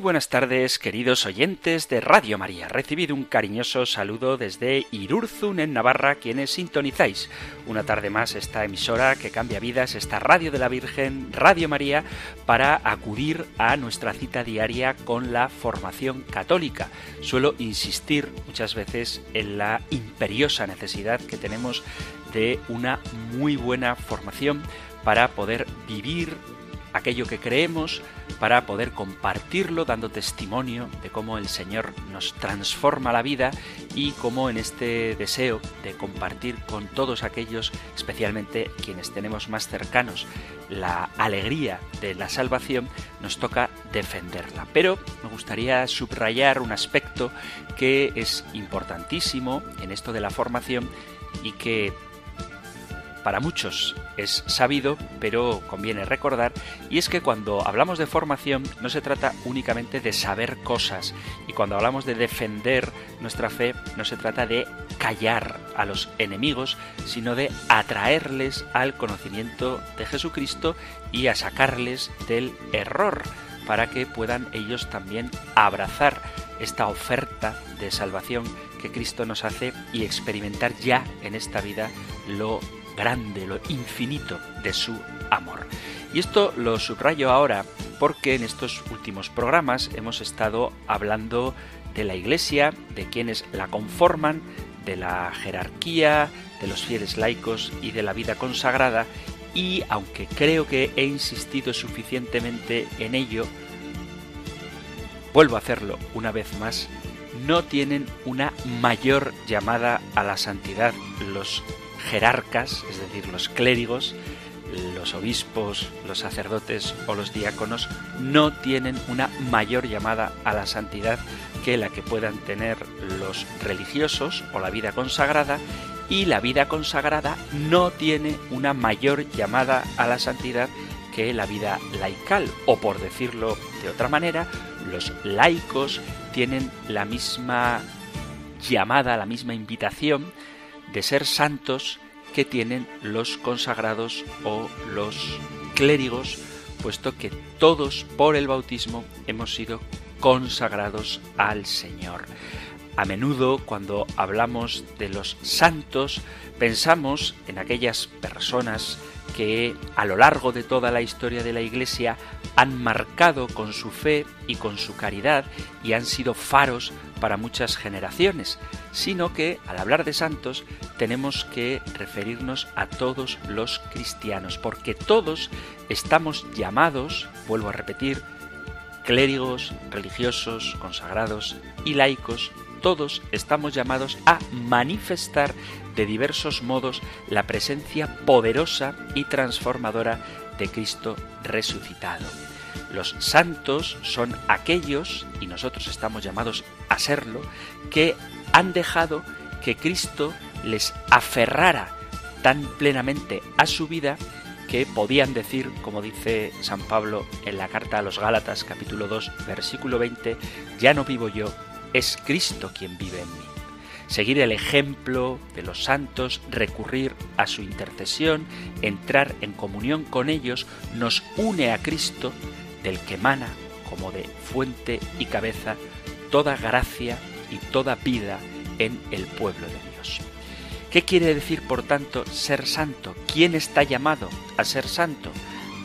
Buenas tardes, queridos oyentes de Radio María. Recibido un cariñoso saludo desde Irurzun, en Navarra, quienes sintonizáis una tarde más esta emisora que cambia vidas, esta Radio de la Virgen, Radio María, para acudir a nuestra cita diaria con la formación católica. Suelo insistir muchas veces en la imperiosa necesidad que tenemos de una muy buena formación para poder vivir aquello que creemos para poder compartirlo dando testimonio de cómo el Señor nos transforma la vida y cómo en este deseo de compartir con todos aquellos, especialmente quienes tenemos más cercanos, la alegría de la salvación, nos toca defenderla. Pero me gustaría subrayar un aspecto que es importantísimo en esto de la formación y que para muchos es sabido, pero conviene recordar, y es que cuando hablamos de formación no se trata únicamente de saber cosas, y cuando hablamos de defender nuestra fe no se trata de callar a los enemigos, sino de atraerles al conocimiento de Jesucristo y a sacarles del error, para que puedan ellos también abrazar esta oferta de salvación que Cristo nos hace y experimentar ya en esta vida lo grande, lo infinito de su amor. Y esto lo subrayo ahora porque en estos últimos programas hemos estado hablando de la Iglesia, de quienes la conforman, de la jerarquía, de los fieles laicos y de la vida consagrada, y aunque creo que he insistido suficientemente en ello, vuelvo a hacerlo una vez más, no tienen una mayor llamada a la santidad los jerarcas, es decir, los clérigos, los obispos, los sacerdotes o los diáconos no tienen una mayor llamada a la santidad que la que puedan tener los religiosos o la vida consagrada y la vida consagrada no tiene una mayor llamada a la santidad que la vida laical o por decirlo de otra manera los laicos tienen la misma llamada, la misma invitación de ser santos que tienen los consagrados o los clérigos, puesto que todos por el bautismo hemos sido consagrados al Señor. A menudo cuando hablamos de los santos pensamos en aquellas personas que a lo largo de toda la historia de la Iglesia han marcado con su fe y con su caridad y han sido faros para muchas generaciones, sino que al hablar de santos tenemos que referirnos a todos los cristianos, porque todos estamos llamados, vuelvo a repetir, clérigos, religiosos, consagrados y laicos, todos estamos llamados a manifestar de diversos modos la presencia poderosa y transformadora de Cristo resucitado. Los santos son aquellos, y nosotros estamos llamados a serlo, que han dejado que Cristo les aferrara tan plenamente a su vida que podían decir, como dice San Pablo en la carta a los Gálatas capítulo 2 versículo 20, ya no vivo yo, es Cristo quien vive en mí. Seguir el ejemplo de los santos, recurrir a su intercesión, entrar en comunión con ellos, nos une a Cristo, del que emana como de fuente y cabeza toda gracia y toda vida en el pueblo de Dios. ¿Qué quiere decir, por tanto, ser santo? ¿Quién está llamado a ser santo?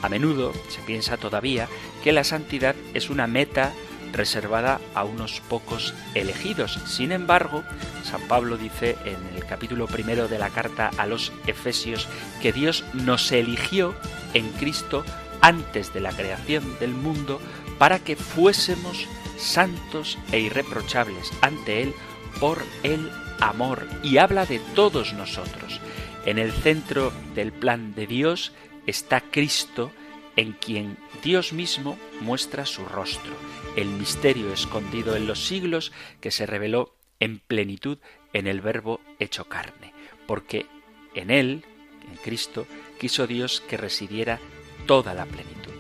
A menudo se piensa todavía que la santidad es una meta reservada a unos pocos elegidos. Sin embargo, San Pablo dice en el capítulo primero de la carta a los Efesios que Dios nos eligió en Cristo antes de la creación del mundo para que fuésemos santos e irreprochables ante Él por el amor y habla de todos nosotros. En el centro del plan de Dios está Cristo, en quien Dios mismo muestra su rostro, el misterio escondido en los siglos que se reveló en plenitud en el Verbo hecho carne, porque en Él, en Cristo, quiso Dios que residiera toda la plenitud.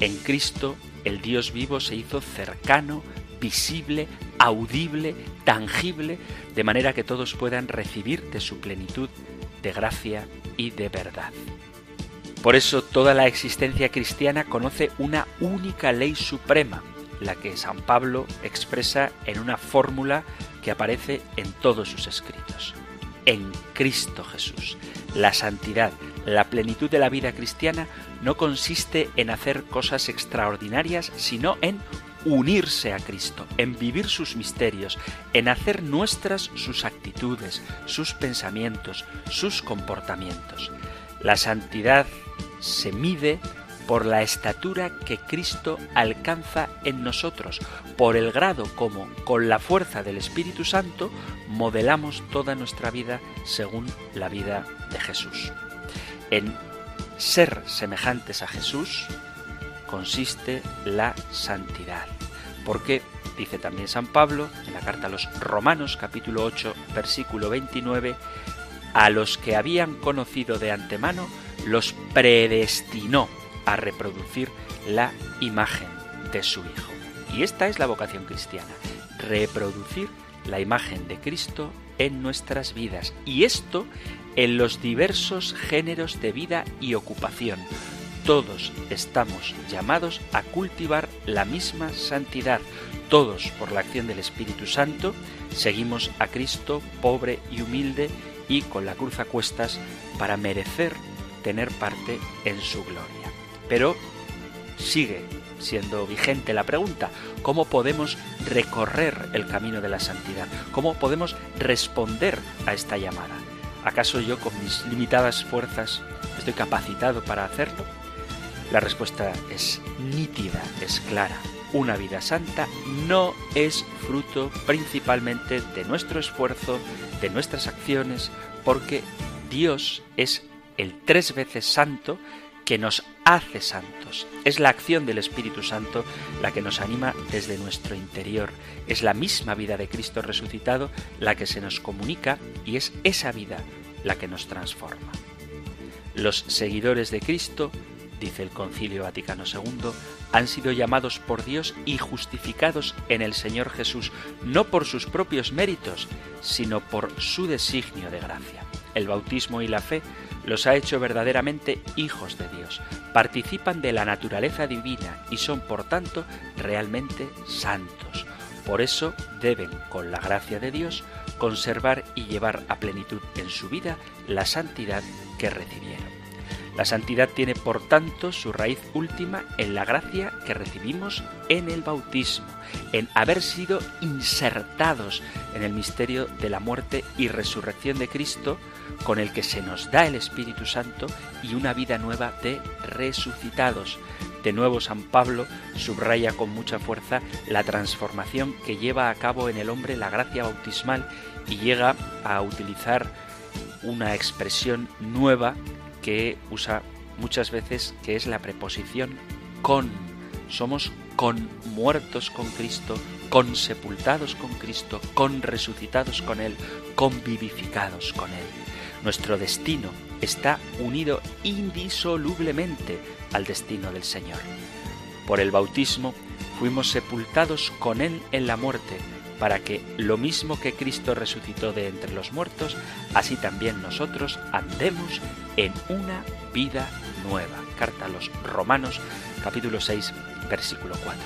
En Cristo el Dios vivo se hizo cercano, visible, audible, tangible, de manera que todos puedan recibir de su plenitud de gracia y de verdad. Por eso toda la existencia cristiana conoce una única ley suprema, la que San Pablo expresa en una fórmula que aparece en todos sus escritos. En Cristo Jesús. La santidad, la plenitud de la vida cristiana no consiste en hacer cosas extraordinarias, sino en unirse a Cristo, en vivir sus misterios, en hacer nuestras sus actitudes, sus pensamientos, sus comportamientos. La santidad se mide por la estatura que Cristo alcanza en nosotros, por el grado como, con la fuerza del Espíritu Santo, modelamos toda nuestra vida según la vida de Jesús. En ser semejantes a Jesús consiste la santidad, porque, dice también San Pablo en la carta a los Romanos capítulo 8 versículo 29, a los que habían conocido de antemano, los predestinó a reproducir la imagen de su Hijo. Y esta es la vocación cristiana, reproducir la imagen de Cristo en nuestras vidas. Y esto en los diversos géneros de vida y ocupación. Todos estamos llamados a cultivar la misma santidad. Todos, por la acción del Espíritu Santo, seguimos a Cristo pobre y humilde y con la cruz a cuestas para merecer tener parte en su gloria. Pero sigue siendo vigente la pregunta, ¿cómo podemos recorrer el camino de la santidad? ¿Cómo podemos responder a esta llamada? ¿Acaso yo con mis limitadas fuerzas estoy capacitado para hacerlo? La respuesta es nítida, es clara. Una vida santa no es fruto principalmente de nuestro esfuerzo, de nuestras acciones, porque Dios es el tres veces santo que nos hace santos. Es la acción del Espíritu Santo la que nos anima desde nuestro interior. Es la misma vida de Cristo resucitado la que se nos comunica y es esa vida la que nos transforma. Los seguidores de Cristo, dice el Concilio Vaticano II, han sido llamados por Dios y justificados en el Señor Jesús, no por sus propios méritos, sino por su designio de gracia. El bautismo y la fe los ha hecho verdaderamente hijos de Dios, participan de la naturaleza divina y son por tanto realmente santos. Por eso deben, con la gracia de Dios, conservar y llevar a plenitud en su vida la santidad que recibieron. La santidad tiene por tanto su raíz última en la gracia que recibimos en el bautismo, en haber sido insertados en el misterio de la muerte y resurrección de Cristo, con el que se nos da el Espíritu Santo y una vida nueva de resucitados. De nuevo San Pablo subraya con mucha fuerza la transformación que lleva a cabo en el hombre la gracia bautismal y llega a utilizar una expresión nueva que usa muchas veces, que es la preposición con. Somos con muertos con Cristo, con sepultados con Cristo, con resucitados con Él, con vivificados con Él. Nuestro destino está unido indisolublemente al destino del Señor. Por el bautismo fuimos sepultados con Él en la muerte, para que lo mismo que Cristo resucitó de entre los muertos, así también nosotros andemos en una vida nueva. Carta a los Romanos capítulo 6 versículo 4.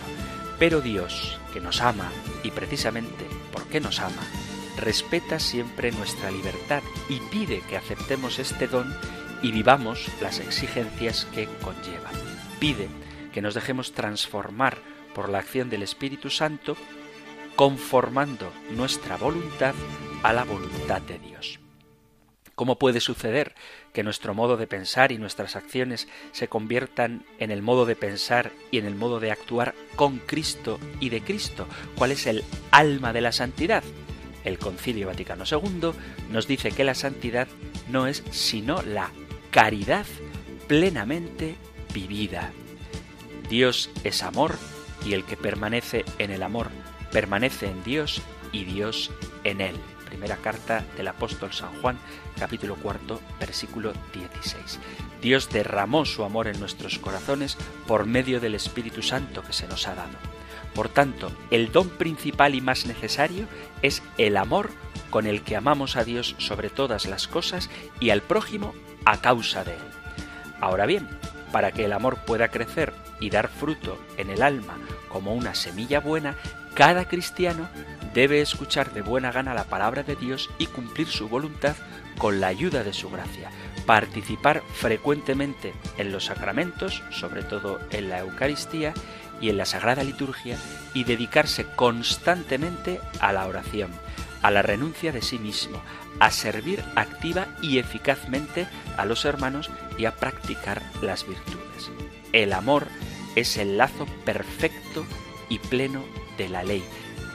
Pero Dios, que nos ama, y precisamente porque nos ama, respeta siempre nuestra libertad y pide que aceptemos este don y vivamos las exigencias que conlleva. Pide que nos dejemos transformar por la acción del Espíritu Santo conformando nuestra voluntad a la voluntad de Dios. ¿Cómo puede suceder que nuestro modo de pensar y nuestras acciones se conviertan en el modo de pensar y en el modo de actuar con Cristo y de Cristo? ¿Cuál es el alma de la santidad? El Concilio Vaticano II nos dice que la santidad no es sino la caridad plenamente vivida. Dios es amor y el que permanece en el amor permanece en Dios y Dios en él. Primera carta del apóstol San Juan, capítulo cuarto, versículo 16. Dios derramó su amor en nuestros corazones por medio del Espíritu Santo que se nos ha dado. Por tanto, el don principal y más necesario es el amor con el que amamos a Dios sobre todas las cosas y al prójimo a causa de él. Ahora bien, para que el amor pueda crecer y dar fruto en el alma como una semilla buena, cada cristiano debe escuchar de buena gana la palabra de Dios y cumplir su voluntad con la ayuda de su gracia, participar frecuentemente en los sacramentos, sobre todo en la Eucaristía y en la Sagrada Liturgia, y dedicarse constantemente a la oración, a la renuncia de sí mismo, a servir activa y eficazmente a los hermanos y a practicar las virtudes. El amor es el lazo perfecto y pleno de la ley,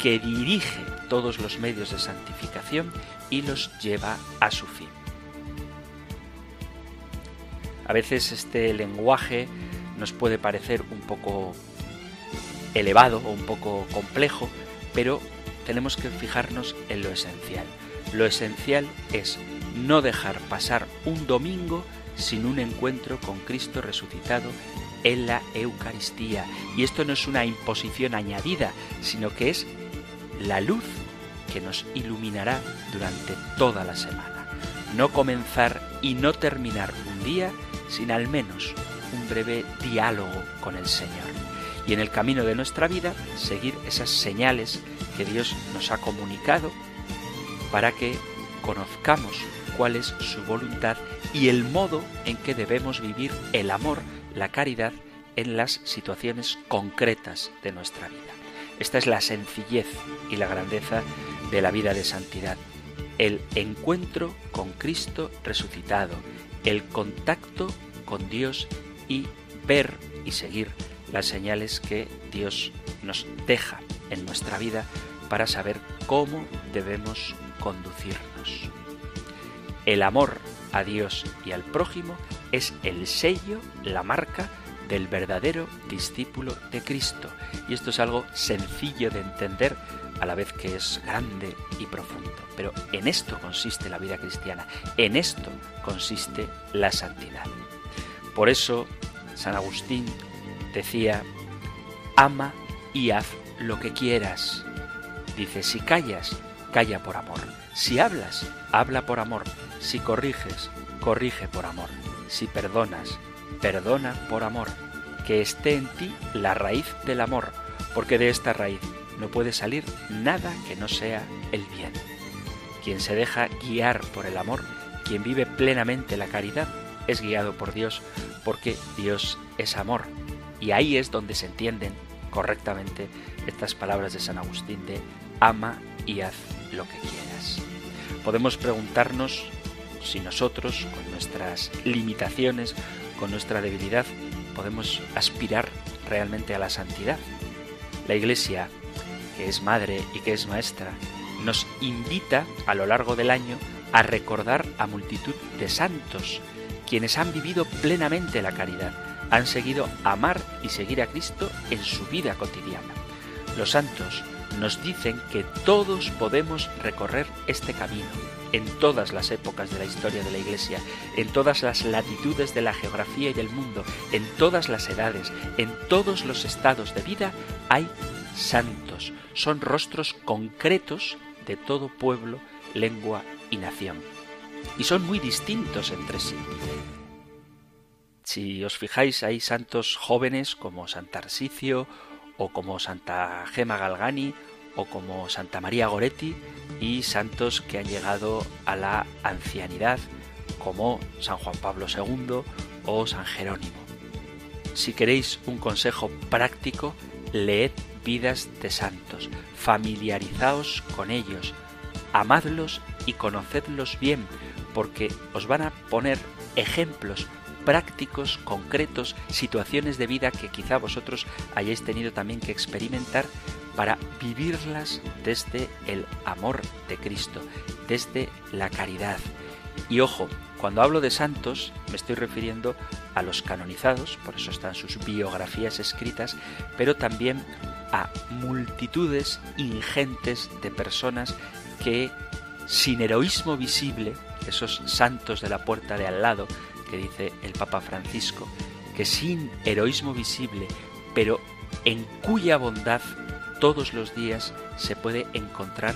que dirige todos los medios de santificación y los lleva a su fin. A veces este lenguaje nos puede parecer un poco elevado o un poco complejo, pero tenemos que fijarnos en lo esencial. Lo esencial es no dejar pasar un domingo sin un encuentro con Cristo resucitado en la Eucaristía. Y esto no es una imposición añadida, sino que es la luz que nos iluminará durante toda la semana. No comenzar y no terminar un día sin al menos un breve diálogo con el Señor. Y en el camino de nuestra vida seguir esas señales que Dios nos ha comunicado para que conozcamos cuál es su voluntad y el modo en que debemos vivir el amor, la caridad en las situaciones concretas de nuestra vida. Esta es la sencillez y la grandeza de la vida de santidad. El encuentro con Cristo resucitado, el contacto con Dios y ver y seguir las señales que Dios nos deja en nuestra vida para saber cómo debemos conducirnos. El amor a Dios y al prójimo es el sello, la marca del verdadero discípulo de Cristo. Y esto es algo sencillo de entender a la vez que es grande y profundo. Pero en esto consiste la vida cristiana, en esto consiste la santidad. Por eso San Agustín decía, ama y haz lo que quieras. Dice, si callas, calla por amor. Si hablas, habla por amor. Si corriges, corrige por amor. Si perdonas, perdona por amor, que esté en ti la raíz del amor, porque de esta raíz no puede salir nada que no sea el bien. Quien se deja guiar por el amor, quien vive plenamente la caridad, es guiado por Dios, porque Dios es amor. Y ahí es donde se entienden correctamente estas palabras de San Agustín de ama y haz lo que quieras. Podemos preguntarnos si nosotros, con nuestras limitaciones, con nuestra debilidad, podemos aspirar realmente a la santidad. La Iglesia, que es madre y que es maestra, nos invita a lo largo del año a recordar a multitud de santos, quienes han vivido plenamente la caridad, han seguido amar y seguir a Cristo en su vida cotidiana. Los santos nos dicen que todos podemos recorrer este camino en todas las épocas de la historia de la Iglesia, en todas las latitudes de la geografía y del mundo, en todas las edades, en todos los estados de vida, hay santos. Son rostros concretos de todo pueblo, lengua y nación. Y son muy distintos entre sí. Si os fijáis, hay santos jóvenes como Santa Arsicio o como Santa Gema Galgani o como Santa María Goretti y santos que han llegado a la ancianidad como San Juan Pablo II o San Jerónimo. Si queréis un consejo práctico, leed vidas de santos, familiarizaos con ellos, amadlos y conocedlos bien, porque os van a poner ejemplos prácticos, concretos, situaciones de vida que quizá vosotros hayáis tenido también que experimentar para vivirlas desde el amor de Cristo, desde la caridad. Y ojo, cuando hablo de santos me estoy refiriendo a los canonizados, por eso están sus biografías escritas, pero también a multitudes ingentes de personas que sin heroísmo visible, esos santos de la puerta de al lado, que dice el Papa Francisco, que sin heroísmo visible, pero en cuya bondad todos los días se puede encontrar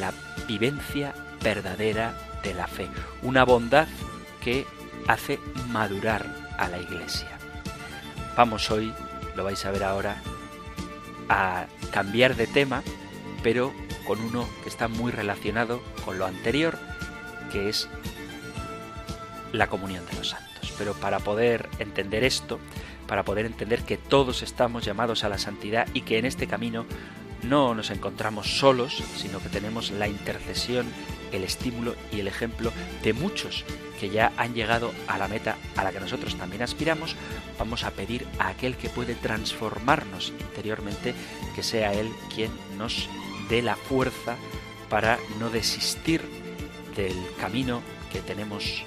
la vivencia verdadera de la fe, una bondad que hace madurar a la Iglesia. Vamos hoy, lo vais a ver ahora, a cambiar de tema, pero con uno que está muy relacionado con lo anterior, que es la comunión de los santos. Pero para poder entender esto, para poder entender que todos estamos llamados a la santidad y que en este camino no nos encontramos solos, sino que tenemos la intercesión, el estímulo y el ejemplo de muchos que ya han llegado a la meta a la que nosotros también aspiramos, vamos a pedir a aquel que puede transformarnos interiormente, que sea Él quien nos dé la fuerza para no desistir del camino que tenemos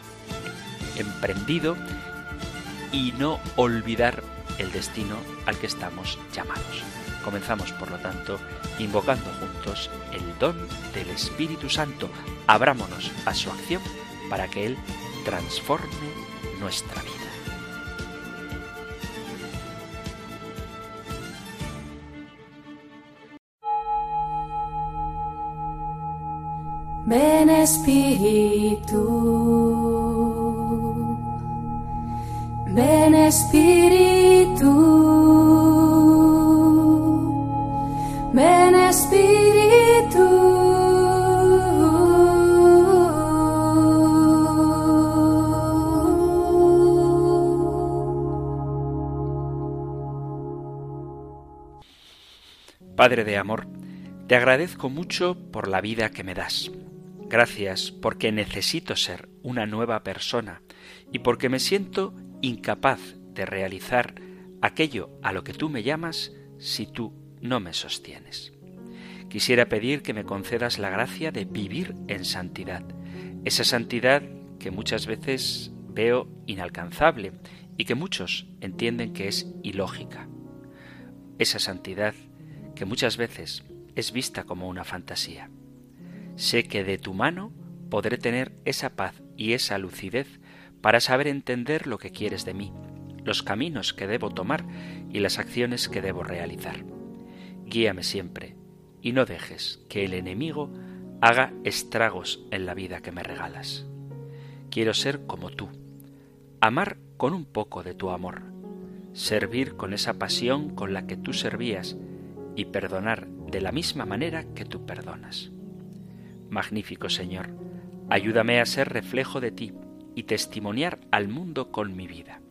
emprendido y no olvidar el destino al que estamos llamados. Comenzamos, por lo tanto, invocando juntos el don del Espíritu Santo. Abrámonos a su acción para que Él transforme nuestra vida. Ven Espíritu, ven Espíritu, ven Espíritu. Padre de amor, te agradezco mucho por la vida que me das Gracias porque necesito ser una nueva persona y porque me siento incapaz de realizar aquello a lo que tú me llamas si tú no me sostienes. Quisiera pedir que me concedas la gracia de vivir en santidad, esa santidad que muchas veces veo inalcanzable y que muchos entienden que es ilógica. Esa santidad que muchas veces es vista como una fantasía. Sé que de tu mano podré tener esa paz y esa lucidez para saber entender lo que quieres de mí, los caminos que debo tomar y las acciones que debo realizar. Guíame siempre y no dejes que el enemigo haga estragos en la vida que me regalas. Quiero ser como tú, amar con un poco de tu amor, servir con esa pasión con la que tú servías y perdonar de la misma manera que tú perdonas. Magnífico Señor, ayúdame a ser reflejo de ti y testimoniar al mundo con mi vida.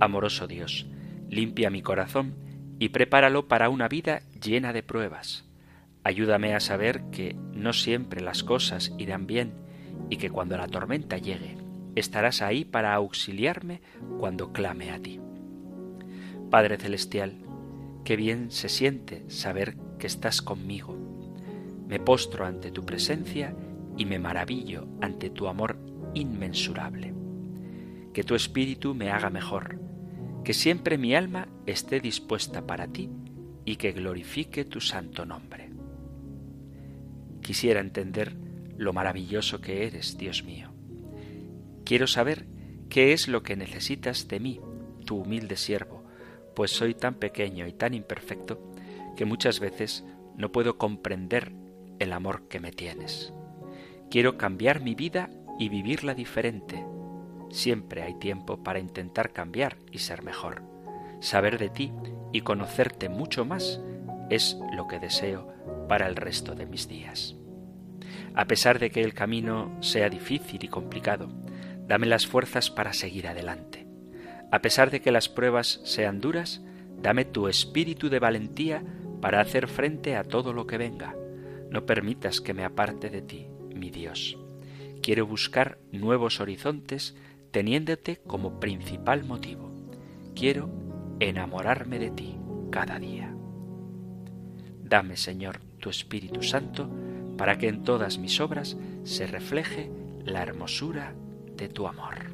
Amoroso Dios, limpia mi corazón y prepáralo para una vida llena de pruebas. Ayúdame a saber que no siempre las cosas irán bien y que cuando la tormenta llegue, estarás ahí para auxiliarme cuando clame a ti. Padre Celestial, qué bien se siente saber que estás conmigo me postro ante tu presencia y me maravillo ante tu amor inmensurable. Que tu espíritu me haga mejor, que siempre mi alma esté dispuesta para ti y que glorifique tu santo nombre. Quisiera entender lo maravilloso que eres, Dios mío. Quiero saber qué es lo que necesitas de mí, tu humilde siervo, pues soy tan pequeño y tan imperfecto que muchas veces no puedo comprender el amor que me tienes. Quiero cambiar mi vida y vivirla diferente. Siempre hay tiempo para intentar cambiar y ser mejor. Saber de ti y conocerte mucho más es lo que deseo para el resto de mis días. A pesar de que el camino sea difícil y complicado, dame las fuerzas para seguir adelante. A pesar de que las pruebas sean duras, dame tu espíritu de valentía para hacer frente a todo lo que venga no permitas que me aparte de ti, mi Dios. Quiero buscar nuevos horizontes teniéndote como principal motivo. Quiero enamorarme de ti cada día. Dame, Señor, tu Espíritu Santo, para que en todas mis obras se refleje la hermosura de tu amor.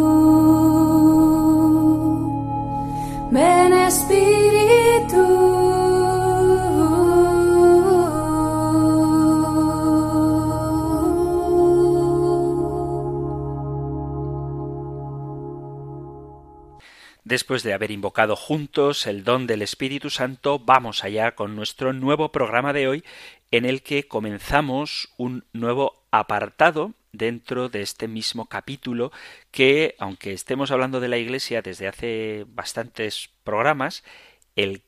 Después de haber invocado juntos el don del Espíritu Santo, vamos allá con nuestro nuevo programa de hoy, en el que comenzamos un nuevo apartado dentro de este mismo capítulo que, aunque estemos hablando de la Iglesia desde hace bastantes programas, el,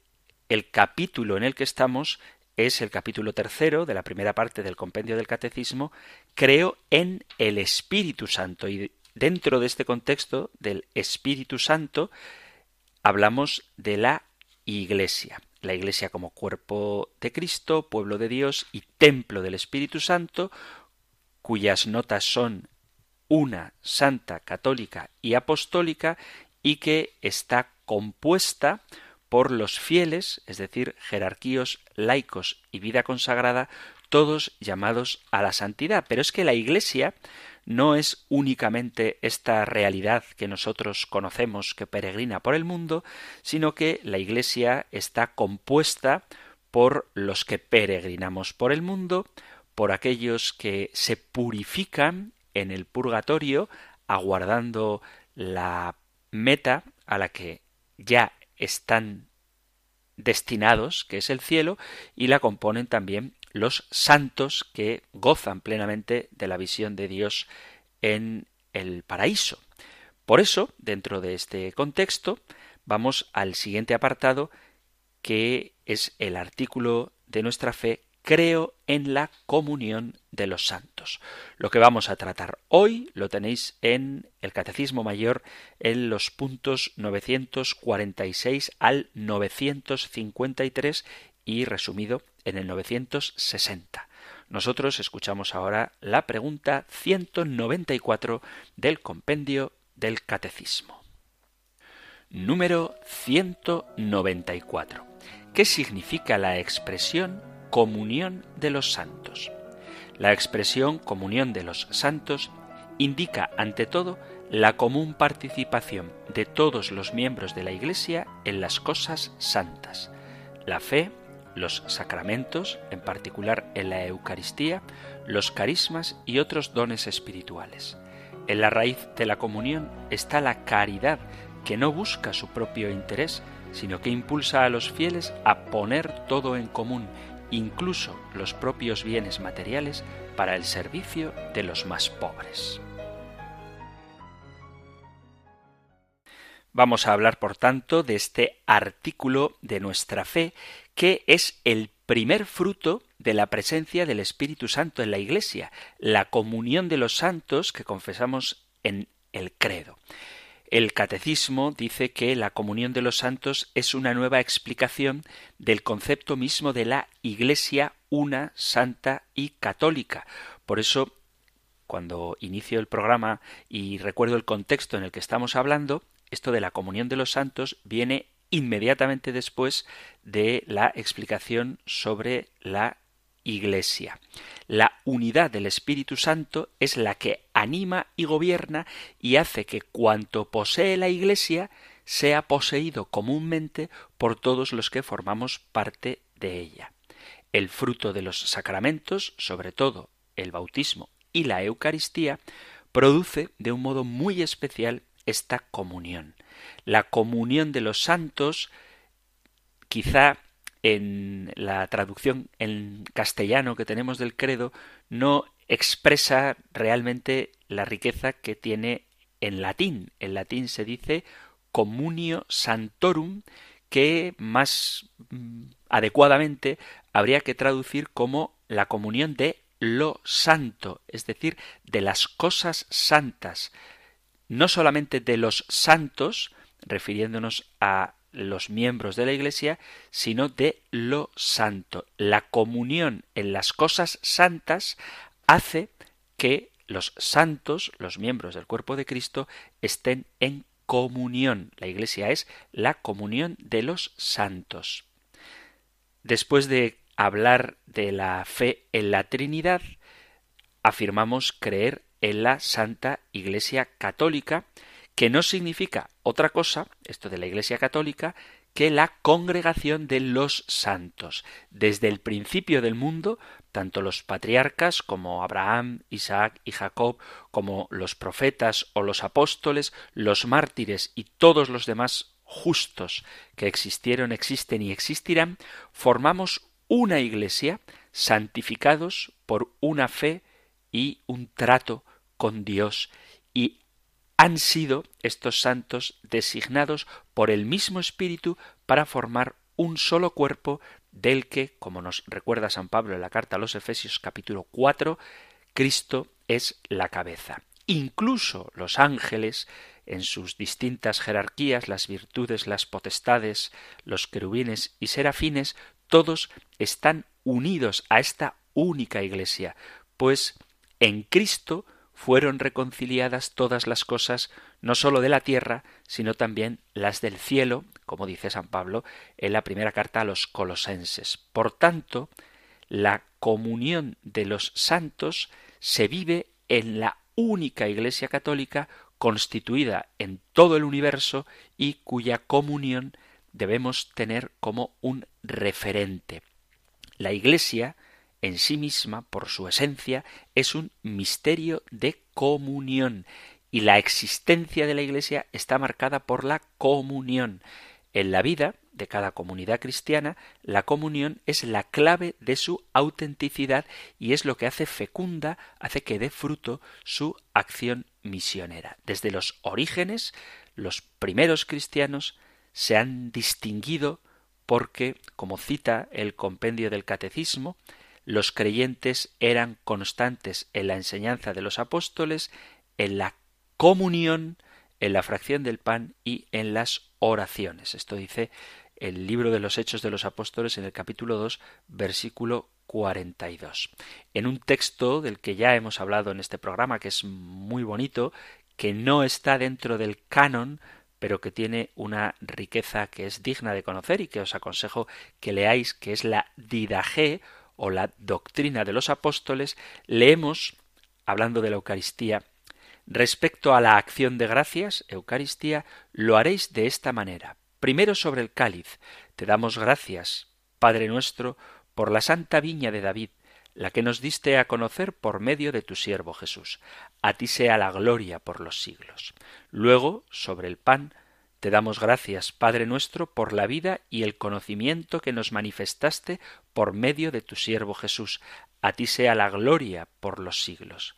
el capítulo en el que estamos es el capítulo tercero de la primera parte del compendio del Catecismo, Creo en el Espíritu Santo. Y Dentro de este contexto del Espíritu Santo hablamos de la Iglesia. La Iglesia como cuerpo de Cristo, pueblo de Dios y templo del Espíritu Santo, cuyas notas son una, santa, católica y apostólica, y que está compuesta por los fieles, es decir, jerarquíos laicos y vida consagrada, todos llamados a la santidad. Pero es que la Iglesia no es únicamente esta realidad que nosotros conocemos que peregrina por el mundo, sino que la Iglesia está compuesta por los que peregrinamos por el mundo, por aquellos que se purifican en el purgatorio, aguardando la meta a la que ya están destinados, que es el cielo, y la componen también los santos que gozan plenamente de la visión de Dios en el paraíso. Por eso, dentro de este contexto, vamos al siguiente apartado, que es el artículo de nuestra fe creo en la comunión de los santos. Lo que vamos a tratar hoy lo tenéis en el Catecismo Mayor en los puntos 946 al 953 y resumido en el 960. Nosotros escuchamos ahora la pregunta 194 del compendio del Catecismo. Número 194. ¿Qué significa la expresión comunión de los santos? La expresión comunión de los santos indica ante todo la común participación de todos los miembros de la Iglesia en las cosas santas, la fe, los sacramentos, en particular en la Eucaristía, los carismas y otros dones espirituales. En la raíz de la comunión está la caridad, que no busca su propio interés, sino que impulsa a los fieles a poner todo en común, incluso los propios bienes materiales, para el servicio de los más pobres. Vamos a hablar, por tanto, de este artículo de nuestra fe que es el primer fruto de la presencia del Espíritu Santo en la Iglesia, la comunión de los santos que confesamos en el credo. El catecismo dice que la comunión de los santos es una nueva explicación del concepto mismo de la Iglesia una, santa y católica. Por eso, cuando inicio el programa y recuerdo el contexto en el que estamos hablando, esto de la comunión de los santos viene inmediatamente después de la explicación sobre la Iglesia. La unidad del Espíritu Santo es la que anima y gobierna y hace que cuanto posee la Iglesia sea poseído comúnmente por todos los que formamos parte de ella. El fruto de los sacramentos, sobre todo el bautismo y la Eucaristía, produce de un modo muy especial esta comunión la comunión de los santos, quizá en la traducción en castellano que tenemos del credo, no expresa realmente la riqueza que tiene en latín. En latín se dice comunio santorum, que más mm, adecuadamente habría que traducir como la comunión de lo santo, es decir, de las cosas santas, no solamente de los santos, refiriéndonos a los miembros de la Iglesia, sino de lo santo. La comunión en las cosas santas hace que los santos, los miembros del cuerpo de Cristo, estén en comunión. La Iglesia es la comunión de los santos. Después de hablar de la fe en la Trinidad, afirmamos creer en la Santa Iglesia Católica, que no significa otra cosa, esto de la Iglesia Católica, que la congregación de los santos. Desde el principio del mundo, tanto los patriarcas como Abraham, Isaac y Jacob, como los profetas o los apóstoles, los mártires y todos los demás justos que existieron, existen y existirán, formamos una iglesia santificados por una fe y un trato con Dios han sido estos santos designados por el mismo Espíritu para formar un solo cuerpo del que, como nos recuerda San Pablo en la carta a los Efesios capítulo 4, Cristo es la cabeza. Incluso los ángeles, en sus distintas jerarquías, las virtudes, las potestades, los querubines y serafines, todos están unidos a esta única iglesia, pues en Cristo fueron reconciliadas todas las cosas, no sólo de la tierra, sino también las del cielo, como dice San Pablo en la primera carta a los colosenses. Por tanto, la comunión de los santos se vive en la única Iglesia católica constituida en todo el universo y cuya comunión debemos tener como un referente. La Iglesia en sí misma, por su esencia, es un misterio de comunión y la existencia de la Iglesia está marcada por la comunión. En la vida de cada comunidad cristiana, la comunión es la clave de su autenticidad y es lo que hace fecunda, hace que dé fruto su acción misionera. Desde los orígenes, los primeros cristianos se han distinguido porque, como cita el compendio del catecismo, los creyentes eran constantes en la enseñanza de los apóstoles, en la comunión, en la fracción del pan y en las oraciones. Esto dice el libro de los Hechos de los Apóstoles en el capítulo 2, versículo 42. En un texto del que ya hemos hablado en este programa, que es muy bonito, que no está dentro del canon, pero que tiene una riqueza que es digna de conocer y que os aconsejo que leáis, que es la Didaje o la doctrina de los apóstoles, leemos, hablando de la Eucaristía, respecto a la acción de gracias, Eucaristía, lo haréis de esta manera. Primero sobre el cáliz, te damos gracias, Padre nuestro, por la santa viña de David, la que nos diste a conocer por medio de tu siervo Jesús. A ti sea la gloria por los siglos. Luego, sobre el pan, te damos gracias, Padre nuestro, por la vida y el conocimiento que nos manifestaste por medio de tu siervo Jesús. A ti sea la gloria por los siglos.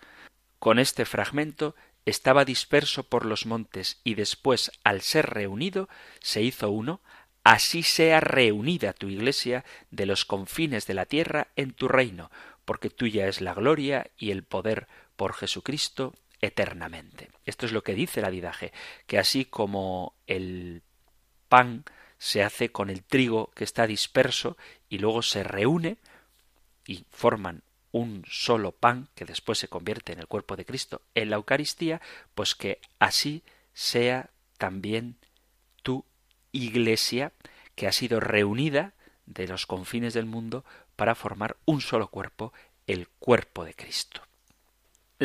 Con este fragmento estaba disperso por los montes y después, al ser reunido, se hizo uno, así sea reunida tu iglesia de los confines de la tierra en tu reino, porque tuya es la gloria y el poder por Jesucristo eternamente. Esto es lo que dice la didaje, que así como el pan se hace con el trigo que está disperso y luego se reúne y forman un solo pan que después se convierte en el cuerpo de Cristo en la Eucaristía, pues que así sea también tu iglesia que ha sido reunida de los confines del mundo para formar un solo cuerpo, el cuerpo de Cristo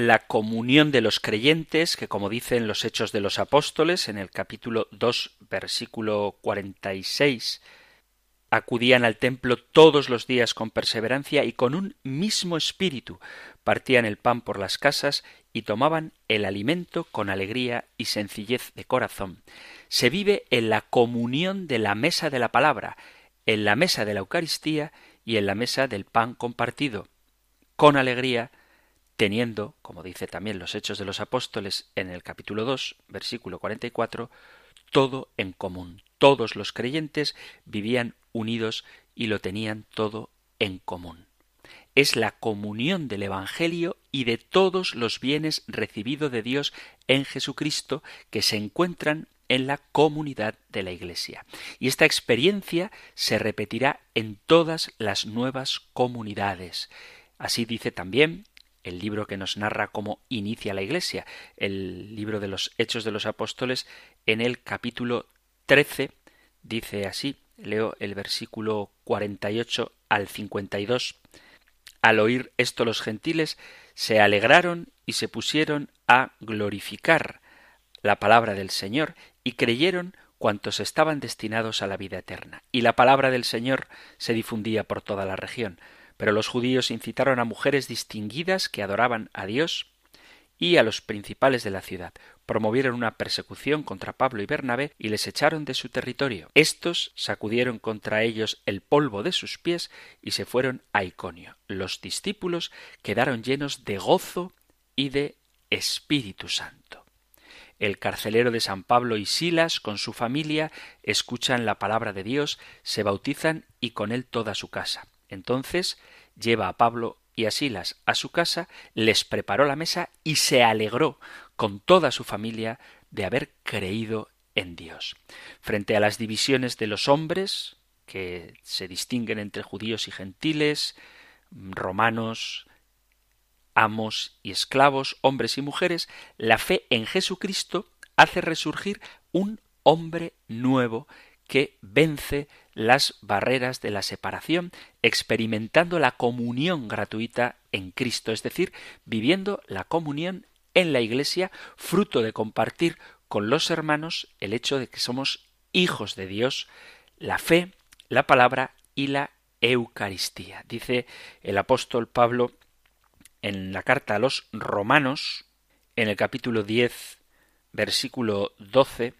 la comunión de los creyentes, que como dicen los Hechos de los Apóstoles, en el capítulo 2, versículo 46, acudían al templo todos los días con perseverancia y con un mismo espíritu, partían el pan por las casas y tomaban el alimento con alegría y sencillez de corazón. Se vive en la comunión de la mesa de la palabra, en la mesa de la Eucaristía y en la mesa del pan compartido, con alegría, teniendo, como dice también los Hechos de los Apóstoles en el capítulo 2, versículo 44, todo en común. Todos los creyentes vivían unidos y lo tenían todo en común. Es la comunión del Evangelio y de todos los bienes recibidos de Dios en Jesucristo que se encuentran en la comunidad de la Iglesia. Y esta experiencia se repetirá en todas las nuevas comunidades. Así dice también el libro que nos narra cómo inicia la Iglesia, el libro de los Hechos de los Apóstoles, en el capítulo 13, dice así leo el versículo 48 al 52. Al oír esto los gentiles se alegraron y se pusieron a glorificar la palabra del Señor y creyeron cuantos estaban destinados a la vida eterna. Y la palabra del Señor se difundía por toda la región. Pero los judíos incitaron a mujeres distinguidas que adoraban a Dios y a los principales de la ciudad. Promovieron una persecución contra Pablo y Bernabé y les echaron de su territorio. Estos sacudieron contra ellos el polvo de sus pies y se fueron a Iconio. Los discípulos quedaron llenos de gozo y de Espíritu Santo. El carcelero de San Pablo y Silas, con su familia, escuchan la palabra de Dios, se bautizan y con él toda su casa. Entonces lleva a Pablo y a Silas a su casa, les preparó la mesa y se alegró con toda su familia de haber creído en Dios. Frente a las divisiones de los hombres, que se distinguen entre judíos y gentiles, romanos, amos y esclavos, hombres y mujeres, la fe en Jesucristo hace resurgir un hombre nuevo que vence las barreras de la separación, experimentando la comunión gratuita en Cristo, es decir, viviendo la comunión en la Iglesia, fruto de compartir con los hermanos el hecho de que somos hijos de Dios, la fe, la palabra y la Eucaristía. Dice el apóstol Pablo en la carta a los romanos, en el capítulo 10, versículo 12,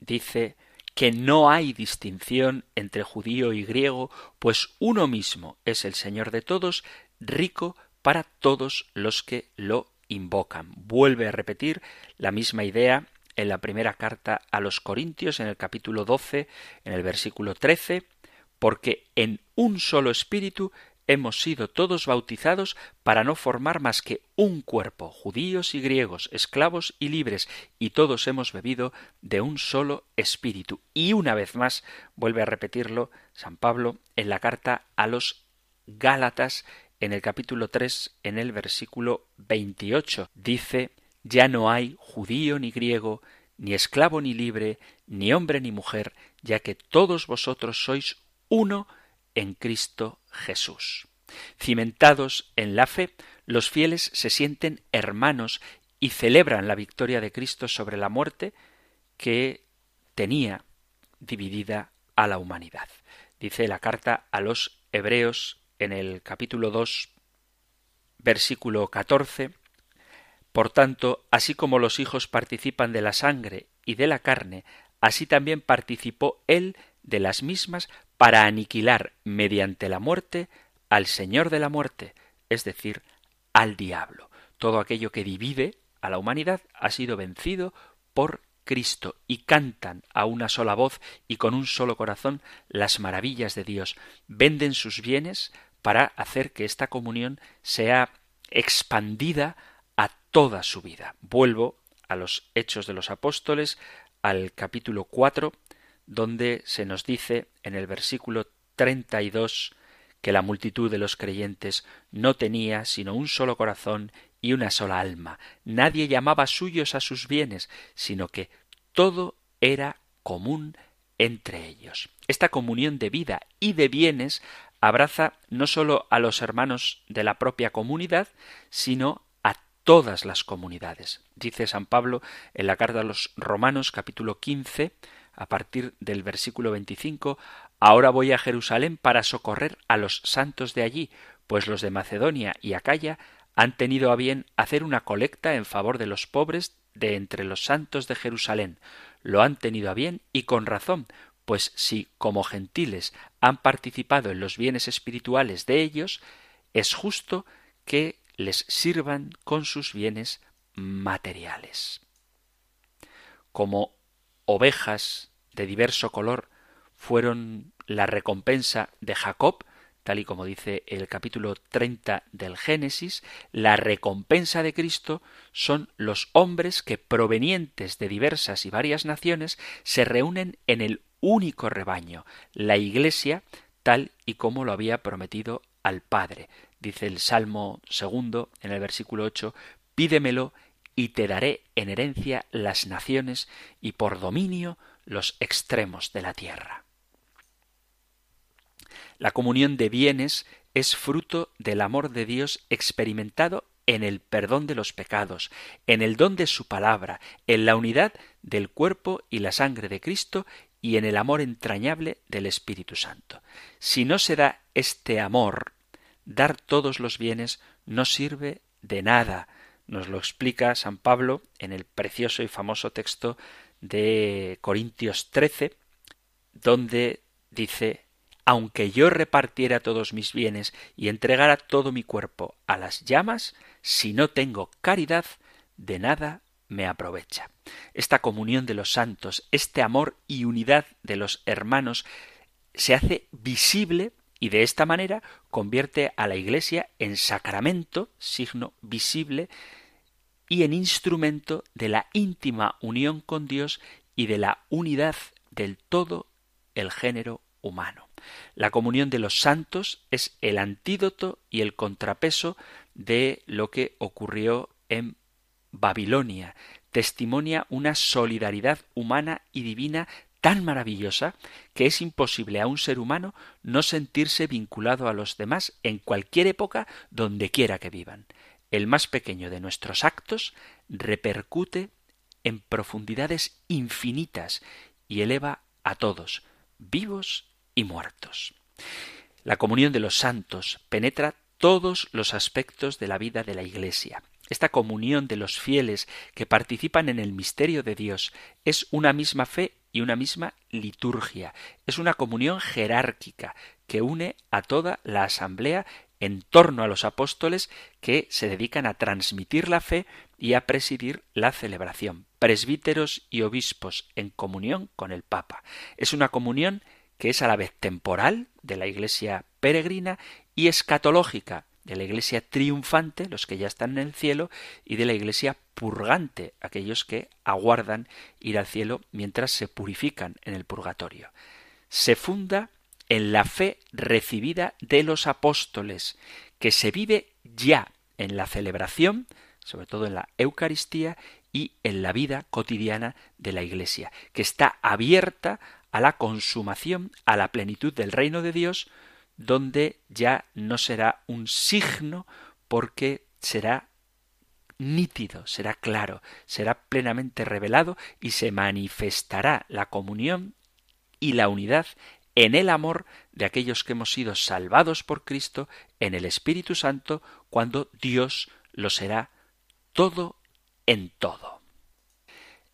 dice que no hay distinción entre judío y griego, pues uno mismo es el Señor de todos, rico para todos los que lo invocan. Vuelve a repetir la misma idea en la primera carta a los Corintios, en el capítulo 12, en el versículo 13, porque en un solo espíritu hemos sido todos bautizados para no formar más que un cuerpo, judíos y griegos, esclavos y libres, y todos hemos bebido de un solo espíritu. Y una vez más vuelve a repetirlo San Pablo en la carta a los Gálatas en el capítulo 3 en el versículo 28. Dice, ya no hay judío ni griego, ni esclavo ni libre, ni hombre ni mujer, ya que todos vosotros sois uno en Cristo Jesús. Cimentados en la fe, los fieles se sienten hermanos y celebran la victoria de Cristo sobre la muerte que tenía dividida a la humanidad. Dice la carta a los Hebreos en el capítulo 2, versículo 14, Por tanto, así como los hijos participan de la sangre y de la carne, así también participó él de las mismas para aniquilar mediante la muerte al Señor de la muerte, es decir, al diablo. Todo aquello que divide a la humanidad ha sido vencido por Cristo y cantan a una sola voz y con un solo corazón las maravillas de Dios. Venden sus bienes para hacer que esta comunión sea expandida a toda su vida. Vuelvo a los Hechos de los Apóstoles, al capítulo 4, donde se nos dice en el versículo 32 que la multitud de los creyentes no tenía sino un solo corazón y una sola alma. Nadie llamaba suyos a sus bienes, sino que todo era común entre ellos. Esta comunión de vida y de bienes abraza no sólo a los hermanos de la propia comunidad, sino a todas las comunidades. Dice San Pablo en la carta a los Romanos capítulo 15, a partir del versículo 25, Ahora voy a Jerusalén para socorrer a los santos de allí, pues los de Macedonia y Acaya han tenido a bien hacer una colecta en favor de los pobres de entre los santos de Jerusalén. Lo han tenido a bien y con razón, pues si como gentiles han participado en los bienes espirituales de ellos, es justo que les sirvan con sus bienes materiales. Como ovejas de diverso color fueron la recompensa de Jacob, tal y como dice el capítulo 30 del Génesis, la recompensa de Cristo son los hombres que provenientes de diversas y varias naciones se reúnen en el único rebaño, la Iglesia, tal y como lo había prometido al Padre. Dice el Salmo segundo en el versículo 8, pídemelo y te daré en herencia las naciones y por dominio los extremos de la tierra. La comunión de bienes es fruto del amor de Dios experimentado en el perdón de los pecados, en el don de su palabra, en la unidad del cuerpo y la sangre de Cristo y en el amor entrañable del Espíritu Santo. Si no se da este amor, dar todos los bienes no sirve de nada. Nos lo explica San Pablo en el precioso y famoso texto de Corintios 13, donde dice aunque yo repartiera todos mis bienes y entregara todo mi cuerpo a las llamas, si no tengo caridad, de nada me aprovecha. Esta comunión de los santos, este amor y unidad de los hermanos, se hace visible y de esta manera convierte a la Iglesia en sacramento, signo visible, y en instrumento de la íntima unión con Dios y de la unidad del todo el género humano. La comunión de los santos es el antídoto y el contrapeso de lo que ocurrió en Babilonia. Testimonia una solidaridad humana y divina tan maravillosa que es imposible a un ser humano no sentirse vinculado a los demás en cualquier época donde quiera que vivan. El más pequeño de nuestros actos repercute en profundidades infinitas y eleva a todos, vivos y muertos. La comunión de los santos penetra todos los aspectos de la vida de la Iglesia. Esta comunión de los fieles que participan en el misterio de Dios es una misma fe y una misma liturgia. Es una comunión jerárquica que une a toda la asamblea en torno a los apóstoles que se dedican a transmitir la fe y a presidir la celebración. Presbíteros y obispos en comunión con el Papa. Es una comunión que es a la vez temporal de la Iglesia peregrina y escatológica de la Iglesia triunfante, los que ya están en el cielo, y de la Iglesia purgante, aquellos que aguardan ir al cielo mientras se purifican en el purgatorio. Se funda en la fe recibida de los apóstoles, que se vive ya en la celebración, sobre todo en la Eucaristía y en la vida cotidiana de la Iglesia, que está abierta a la consumación, a la plenitud del reino de Dios, donde ya no será un signo porque será nítido, será claro, será plenamente revelado y se manifestará la comunión y la unidad en el amor de aquellos que hemos sido salvados por Cristo en el Espíritu Santo cuando Dios lo será todo en todo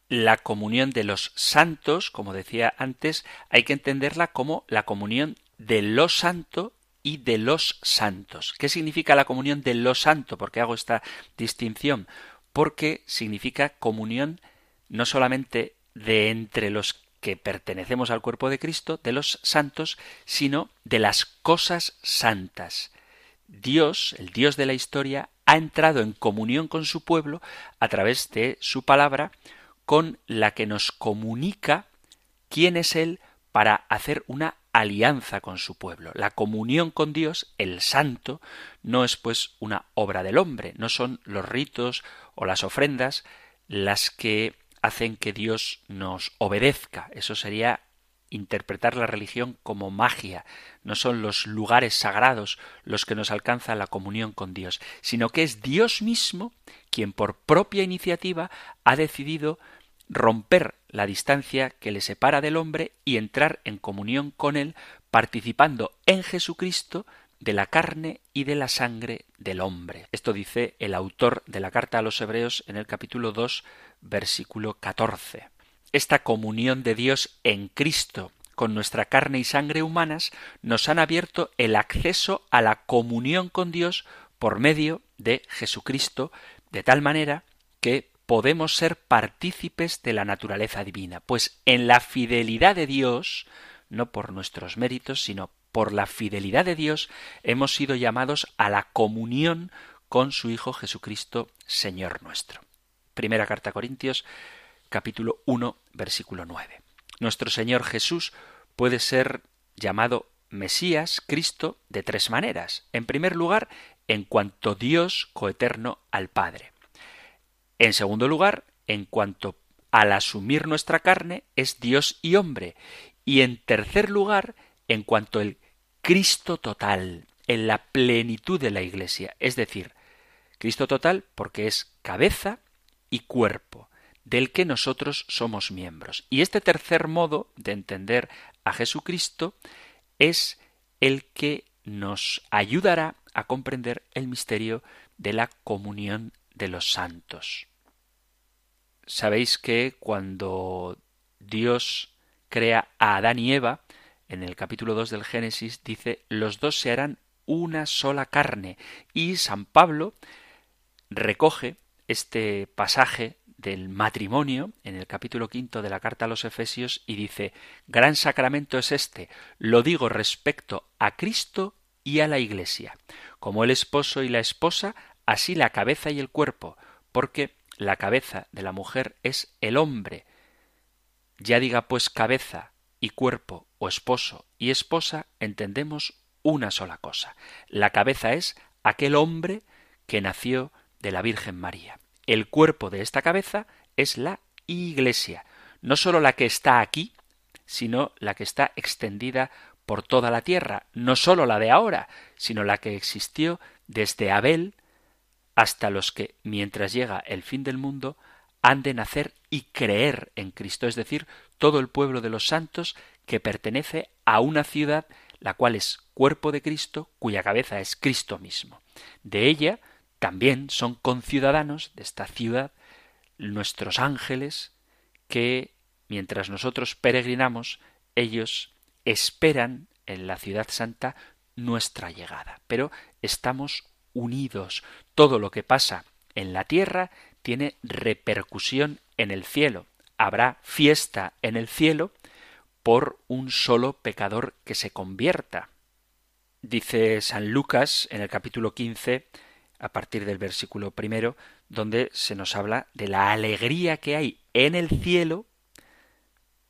la comunión de los santos, como decía antes, hay que entenderla como la comunión de lo santo y de los santos. ¿Qué significa la comunión de lo santo? ¿Por qué hago esta distinción? Porque significa comunión no solamente de entre los que pertenecemos al cuerpo de Cristo, de los santos, sino de las cosas santas. Dios, el Dios de la historia, ha entrado en comunión con su pueblo a través de su palabra, con la que nos comunica quién es Él para hacer una alianza con su pueblo. La comunión con Dios, el santo, no es pues una obra del hombre, no son los ritos o las ofrendas las que hacen que Dios nos obedezca. Eso sería interpretar la religión como magia. No son los lugares sagrados los que nos alcanza la comunión con Dios, sino que es Dios mismo quien por propia iniciativa ha decidido romper la distancia que le separa del hombre y entrar en comunión con él, participando en Jesucristo de la carne y de la sangre del hombre. Esto dice el autor de la carta a los Hebreos en el capítulo 2, versículo 14. Esta comunión de Dios en Cristo con nuestra carne y sangre humanas nos han abierto el acceso a la comunión con Dios por medio de Jesucristo, de tal manera que podemos ser partícipes de la naturaleza divina, pues en la fidelidad de Dios, no por nuestros méritos, sino por la fidelidad de Dios, hemos sido llamados a la comunión con su Hijo Jesucristo, Señor nuestro. Primera carta a Corintios, capítulo 1, versículo 9. Nuestro Señor Jesús puede ser llamado Mesías, Cristo, de tres maneras. En primer lugar, en cuanto Dios coeterno al Padre. En segundo lugar, en cuanto al asumir nuestra carne, es Dios y hombre. Y en tercer lugar, en cuanto el Cristo total, en la plenitud de la Iglesia. Es decir, Cristo total porque es cabeza y cuerpo, del que nosotros somos miembros. Y este tercer modo de entender a Jesucristo es el que nos ayudará a comprender el misterio de la comunión de los santos. Sabéis que cuando Dios crea a Adán y Eva, en el capítulo 2 del Génesis dice, los dos se harán una sola carne. Y San Pablo recoge este pasaje del matrimonio en el capítulo quinto de la carta a los Efesios y dice Gran sacramento es este, lo digo respecto a Cristo y a la Iglesia. Como el esposo y la esposa, así la cabeza y el cuerpo, porque la cabeza de la mujer es el hombre. Ya diga pues cabeza y cuerpo o esposo y esposa, entendemos una sola cosa. La cabeza es aquel hombre que nació de la Virgen María. El cuerpo de esta cabeza es la Iglesia, no sólo la que está aquí, sino la que está extendida por toda la tierra, no sólo la de ahora, sino la que existió desde Abel hasta los que, mientras llega el fin del mundo, han de nacer y creer en Cristo, es decir, todo el pueblo de los santos que pertenece a una ciudad la cual es cuerpo de Cristo, cuya cabeza es Cristo mismo. De ella también son conciudadanos de esta ciudad nuestros ángeles que, mientras nosotros peregrinamos, ellos esperan en la ciudad santa nuestra llegada. Pero estamos unidos. Todo lo que pasa en la tierra tiene repercusión en el cielo. Habrá fiesta en el cielo por un solo pecador que se convierta. Dice San Lucas en el capítulo 15 a partir del versículo primero, donde se nos habla de la alegría que hay en el cielo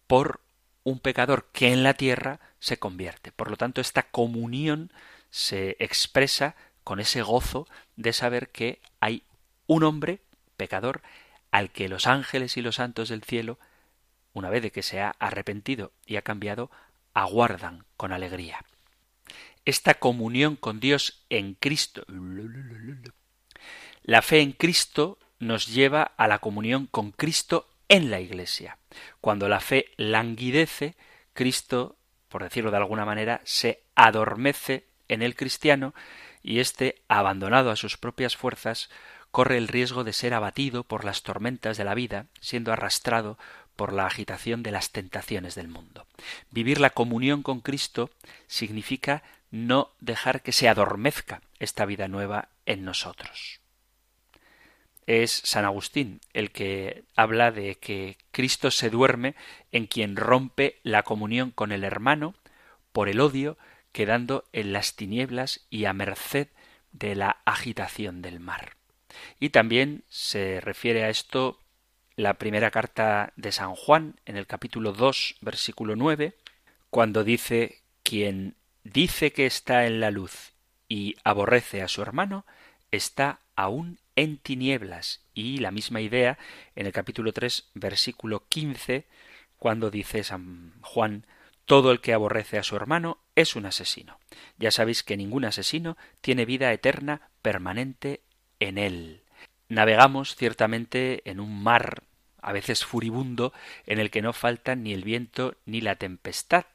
por un pecador que en la tierra se convierte. Por lo tanto, esta comunión se expresa con ese gozo de saber que hay un hombre pecador al que los ángeles y los santos del cielo, una vez de que se ha arrepentido y ha cambiado, aguardan con alegría esta comunión con Dios en Cristo. La fe en Cristo nos lleva a la comunión con Cristo en la Iglesia. Cuando la fe languidece, Cristo, por decirlo de alguna manera, se adormece en el cristiano y éste, abandonado a sus propias fuerzas, corre el riesgo de ser abatido por las tormentas de la vida, siendo arrastrado por la agitación de las tentaciones del mundo. Vivir la comunión con Cristo significa no dejar que se adormezca esta vida nueva en nosotros. Es San Agustín el que habla de que Cristo se duerme en quien rompe la comunión con el hermano por el odio, quedando en las tinieblas y a merced de la agitación del mar. Y también se refiere a esto la primera carta de San Juan en el capítulo 2 versículo 9, cuando dice quien dice que está en la luz y aborrece a su hermano, está aún en tinieblas. Y la misma idea en el capítulo 3, versículo 15, cuando dice San Juan, todo el que aborrece a su hermano es un asesino. Ya sabéis que ningún asesino tiene vida eterna permanente en él. Navegamos ciertamente en un mar a veces furibundo en el que no faltan ni el viento ni la tempestad,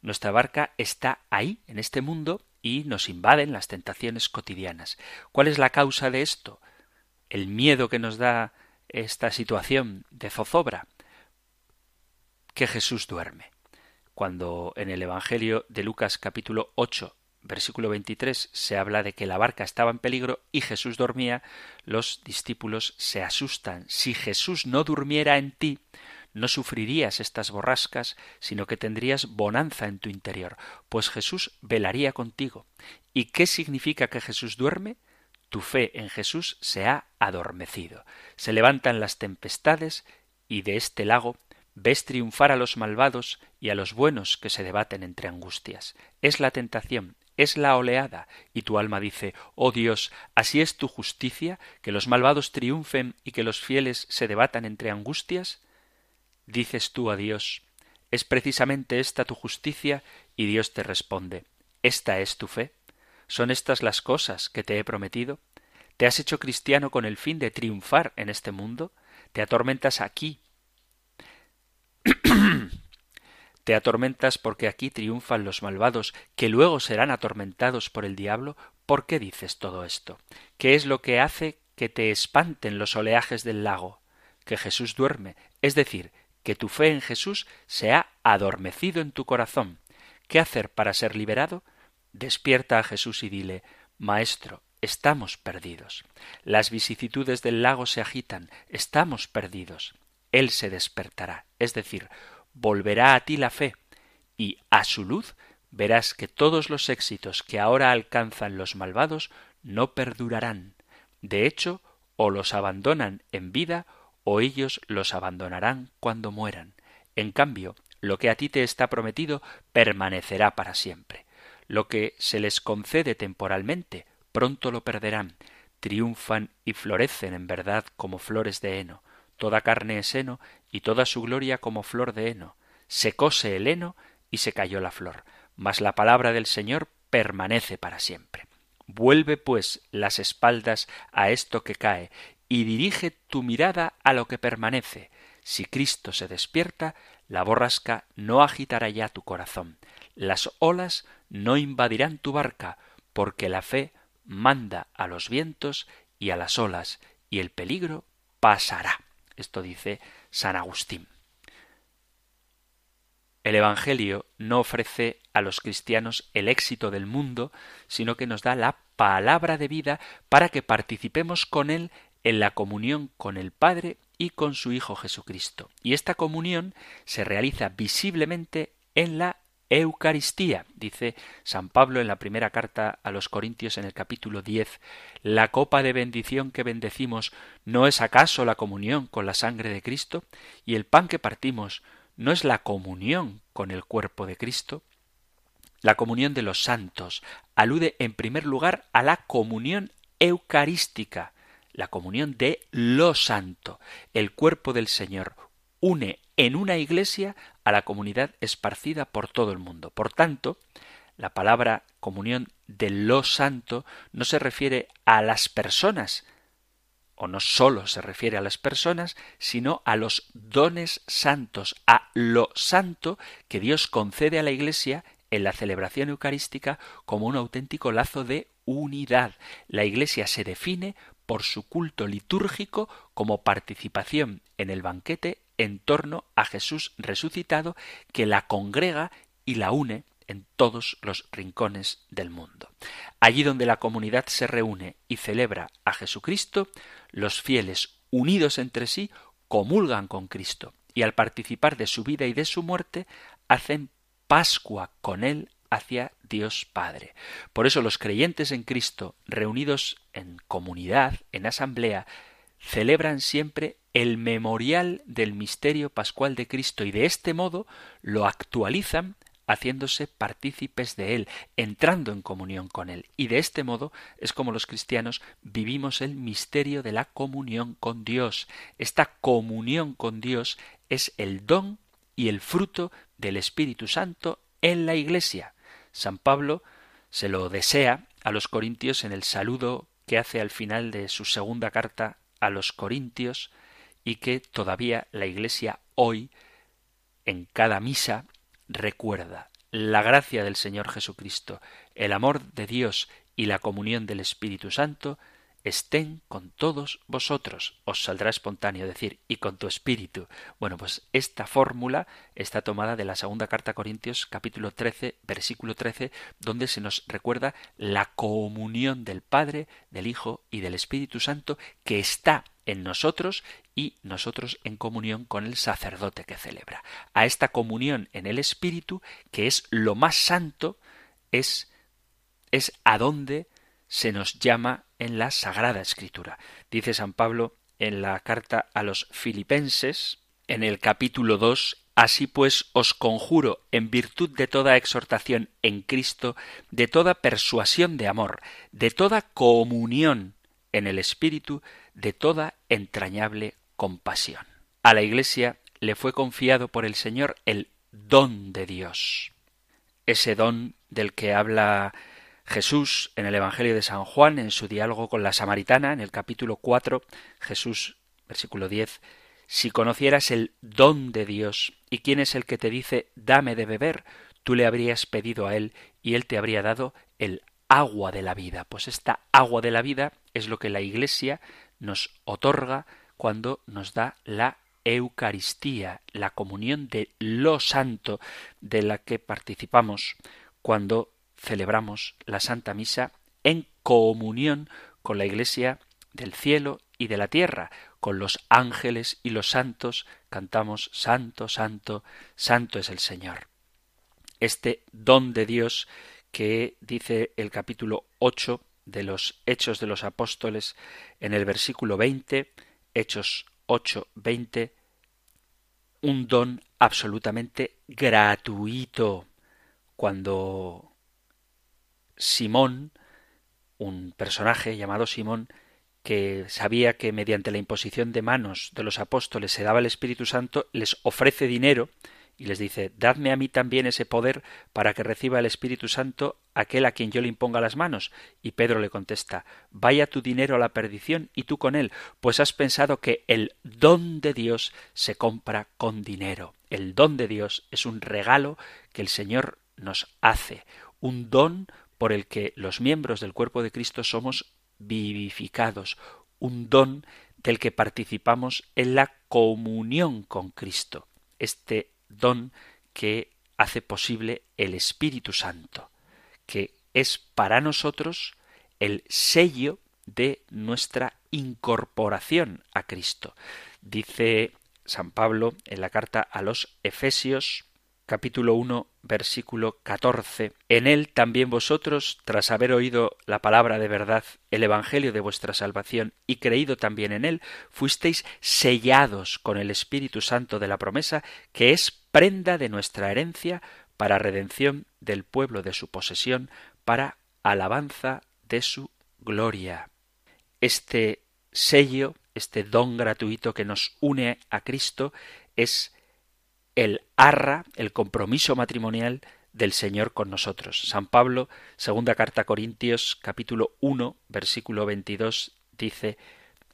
nuestra barca está ahí, en este mundo, y nos invaden las tentaciones cotidianas. ¿Cuál es la causa de esto? El miedo que nos da esta situación de zozobra. Que Jesús duerme. Cuando en el Evangelio de Lucas capítulo 8 versículo 23 se habla de que la barca estaba en peligro y Jesús dormía, los discípulos se asustan. Si Jesús no durmiera en ti, no sufrirías estas borrascas, sino que tendrías bonanza en tu interior, pues Jesús velaría contigo. ¿Y qué significa que Jesús duerme? Tu fe en Jesús se ha adormecido. Se levantan las tempestades y de este lago ves triunfar a los malvados y a los buenos que se debaten entre angustias. Es la tentación, es la oleada, y tu alma dice Oh Dios, así es tu justicia, que los malvados triunfen y que los fieles se debatan entre angustias dices tú a Dios, ¿es precisamente esta tu justicia? Y Dios te responde, ¿Esta es tu fe? ¿Son estas las cosas que te he prometido? ¿Te has hecho cristiano con el fin de triunfar en este mundo? ¿Te atormentas aquí? ¿Te atormentas porque aquí triunfan los malvados, que luego serán atormentados por el diablo? ¿Por qué dices todo esto? ¿Qué es lo que hace que te espanten los oleajes del lago? Que Jesús duerme, es decir, que tu fe en Jesús se ha adormecido en tu corazón. ¿Qué hacer para ser liberado? Despierta a Jesús y dile Maestro, estamos perdidos. Las vicisitudes del lago se agitan, estamos perdidos. Él se despertará, es decir, volverá a ti la fe, y a su luz verás que todos los éxitos que ahora alcanzan los malvados no perdurarán. De hecho, o los abandonan en vida, o ellos los abandonarán cuando mueran. En cambio, lo que a ti te está prometido permanecerá para siempre. Lo que se les concede temporalmente, pronto lo perderán. Triunfan y florecen en verdad como flores de heno. Toda carne es heno y toda su gloria como flor de heno. Secóse el heno y se cayó la flor. Mas la palabra del Señor permanece para siempre. Vuelve pues las espaldas a esto que cae y dirige tu mirada a lo que permanece. Si Cristo se despierta, la borrasca no agitará ya tu corazón. Las olas no invadirán tu barca, porque la fe manda a los vientos y a las olas, y el peligro pasará. Esto dice San Agustín. El Evangelio no ofrece a los cristianos el éxito del mundo, sino que nos da la palabra de vida para que participemos con Él en la comunión con el Padre y con su Hijo Jesucristo. Y esta comunión se realiza visiblemente en la Eucaristía, dice San Pablo en la primera carta a los Corintios en el capítulo 10. La copa de bendición que bendecimos no es acaso la comunión con la sangre de Cristo, y el pan que partimos no es la comunión con el cuerpo de Cristo. La comunión de los santos alude en primer lugar a la comunión eucarística, la comunión de lo santo. El cuerpo del Señor une en una iglesia a la comunidad esparcida por todo el mundo. Por tanto, la palabra comunión de lo santo no se refiere a las personas, o no sólo se refiere a las personas, sino a los dones santos, a lo santo que Dios concede a la Iglesia en la celebración eucarística como un auténtico lazo de unidad. La Iglesia se define por su culto litúrgico como participación en el banquete en torno a Jesús resucitado que la congrega y la une en todos los rincones del mundo. Allí donde la comunidad se reúne y celebra a Jesucristo, los fieles unidos entre sí comulgan con Cristo y al participar de su vida y de su muerte hacen Pascua con Él hacia Dios Padre. Por eso los creyentes en Cristo, reunidos en comunidad, en asamblea, celebran siempre el memorial del misterio pascual de Cristo y de este modo lo actualizan haciéndose partícipes de Él, entrando en comunión con Él. Y de este modo es como los cristianos vivimos el misterio de la comunión con Dios. Esta comunión con Dios es el don y el fruto del Espíritu Santo en la Iglesia. San Pablo se lo desea a los corintios en el saludo que hace al final de su segunda carta a los corintios y que todavía la Iglesia hoy en cada misa recuerda la gracia del Señor Jesucristo, el amor de Dios y la comunión del Espíritu Santo estén con todos vosotros. Os saldrá espontáneo decir, y con tu espíritu. Bueno, pues esta fórmula está tomada de la segunda carta a Corintios capítulo 13, versículo 13, donde se nos recuerda la comunión del Padre, del Hijo y del Espíritu Santo que está en nosotros y nosotros en comunión con el sacerdote que celebra. A esta comunión en el Espíritu, que es lo más santo, es, es a donde se nos llama en la Sagrada Escritura. Dice San Pablo en la carta a los Filipenses, en el capítulo 2, Así pues os conjuro, en virtud de toda exhortación en Cristo, de toda persuasión de amor, de toda comunión en el Espíritu, de toda entrañable compasión. A la Iglesia le fue confiado por el Señor el don de Dios. ese don del que habla Jesús en el Evangelio de San Juan, en su diálogo con la samaritana, en el capítulo 4, Jesús, versículo 10, si conocieras el don de Dios y quién es el que te dice dame de beber, tú le habrías pedido a él y él te habría dado el agua de la vida. Pues esta agua de la vida es lo que la Iglesia nos otorga cuando nos da la Eucaristía, la comunión de lo santo de la que participamos cuando celebramos la Santa Misa en comunión con la Iglesia del cielo y de la tierra, con los ángeles y los santos, cantamos Santo, Santo, Santo es el Señor. Este don de Dios que dice el capítulo 8 de los Hechos de los Apóstoles en el versículo 20, Hechos 8, 20, un don absolutamente gratuito. Cuando Simón, un personaje llamado Simón, que sabía que mediante la imposición de manos de los apóstoles se daba el Espíritu Santo, les ofrece dinero y les dice Dadme a mí también ese poder para que reciba el Espíritu Santo aquel a quien yo le imponga las manos. Y Pedro le contesta Vaya tu dinero a la perdición y tú con él, pues has pensado que el don de Dios se compra con dinero. El don de Dios es un regalo que el Señor nos hace, un don por el que los miembros del cuerpo de Cristo somos vivificados, un don del que participamos en la comunión con Cristo. Este don que hace posible el Espíritu Santo, que es para nosotros el sello de nuestra incorporación a Cristo. Dice San Pablo en la carta a los Efesios capítulo 1, versículo 14. En él también vosotros, tras haber oído la palabra de verdad, el Evangelio de vuestra salvación, y creído también en él, fuisteis sellados con el Espíritu Santo de la promesa, que es prenda de nuestra herencia para redención del pueblo de su posesión, para alabanza de su gloria. Este sello, este don gratuito que nos une a Cristo, es el arra, el compromiso matrimonial del Señor con nosotros. San Pablo, segunda carta a Corintios, capítulo 1, versículo 22, dice,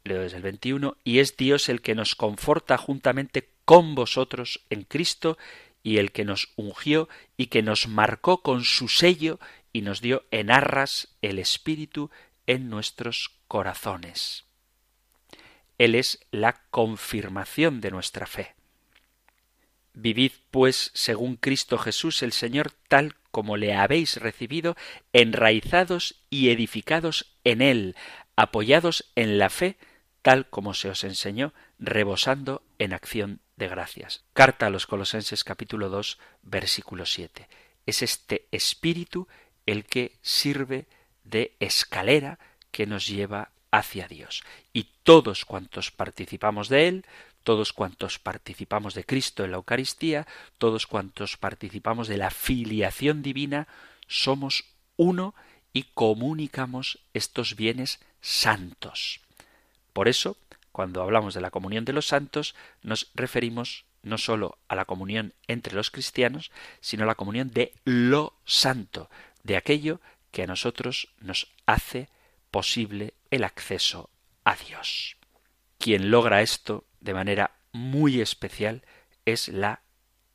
leo desde el 21, y es Dios el que nos conforta juntamente con vosotros en Cristo y el que nos ungió y que nos marcó con su sello y nos dio en arras el Espíritu en nuestros corazones. Él es la confirmación de nuestra fe. Vivid, pues, según Cristo Jesús el Señor, tal como le habéis recibido, enraizados y edificados en Él, apoyados en la fe, tal como se os enseñó, rebosando en acción de gracias. Carta a los Colosenses capítulo 2 versículo 7. Es este espíritu el que sirve de escalera que nos lleva hacia Dios. Y todos cuantos participamos de él, todos cuantos participamos de Cristo en la Eucaristía, todos cuantos participamos de la filiación divina, somos uno y comunicamos estos bienes santos. Por eso, cuando hablamos de la comunión de los santos, nos referimos no sólo a la comunión entre los cristianos, sino a la comunión de lo santo, de aquello que a nosotros nos hace posible el acceso a Dios. Quien logra esto de manera muy especial es la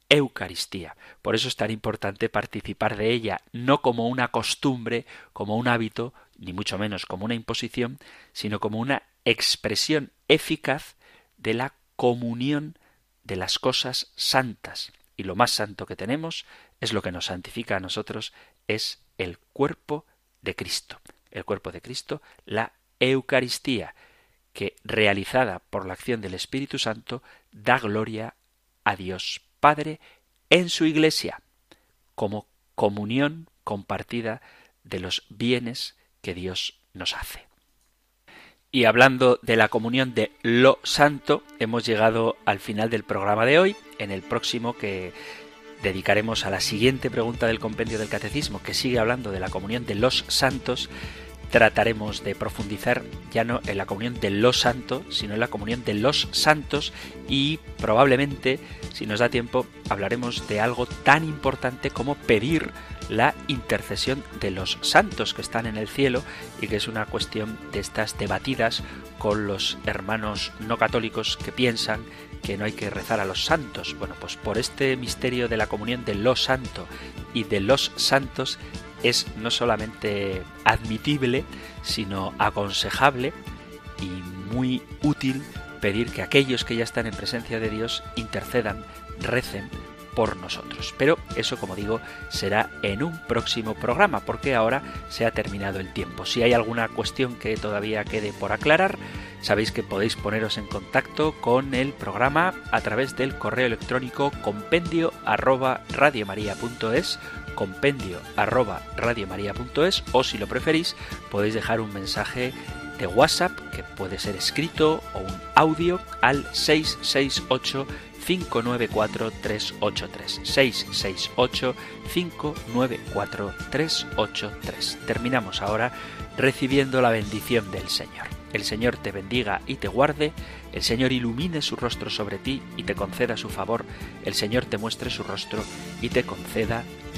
Eucaristía. Por eso es tan importante participar de ella, no como una costumbre, como un hábito, ni mucho menos como una imposición, sino como una expresión eficaz de la comunión de las cosas santas. Y lo más santo que tenemos es lo que nos santifica a nosotros, es el cuerpo de Cristo. El cuerpo de Cristo, la Eucaristía, que realizada por la acción del Espíritu Santo da gloria a Dios Padre en su Iglesia, como comunión compartida de los bienes que Dios nos hace. Y hablando de la comunión de lo santo, hemos llegado al final del programa de hoy. En el próximo que dedicaremos a la siguiente pregunta del compendio del catecismo, que sigue hablando de la comunión de los santos, trataremos de profundizar ya no en la comunión de los santos, sino en la comunión de los santos y probablemente, si nos da tiempo, hablaremos de algo tan importante como pedir la intercesión de los santos que están en el cielo y que es una cuestión de estas debatidas con los hermanos no católicos que piensan que no hay que rezar a los santos. Bueno, pues por este misterio de la comunión de los santos y de los santos es no solamente admitible, sino aconsejable y muy útil pedir que aquellos que ya están en presencia de Dios intercedan, recen por nosotros. Pero eso, como digo, será en un próximo programa, porque ahora se ha terminado el tiempo. Si hay alguna cuestión que todavía quede por aclarar, sabéis que podéis poneros en contacto con el programa a través del correo electrónico compendio arroba compendio arroba o si lo preferís podéis dejar un mensaje de WhatsApp que puede ser escrito o un audio al 668 594 383 668 594 383 Terminamos ahora recibiendo la bendición del Señor. El Señor te bendiga y te guarde, el Señor ilumine su rostro sobre ti y te conceda su favor, el Señor te muestre su rostro y te conceda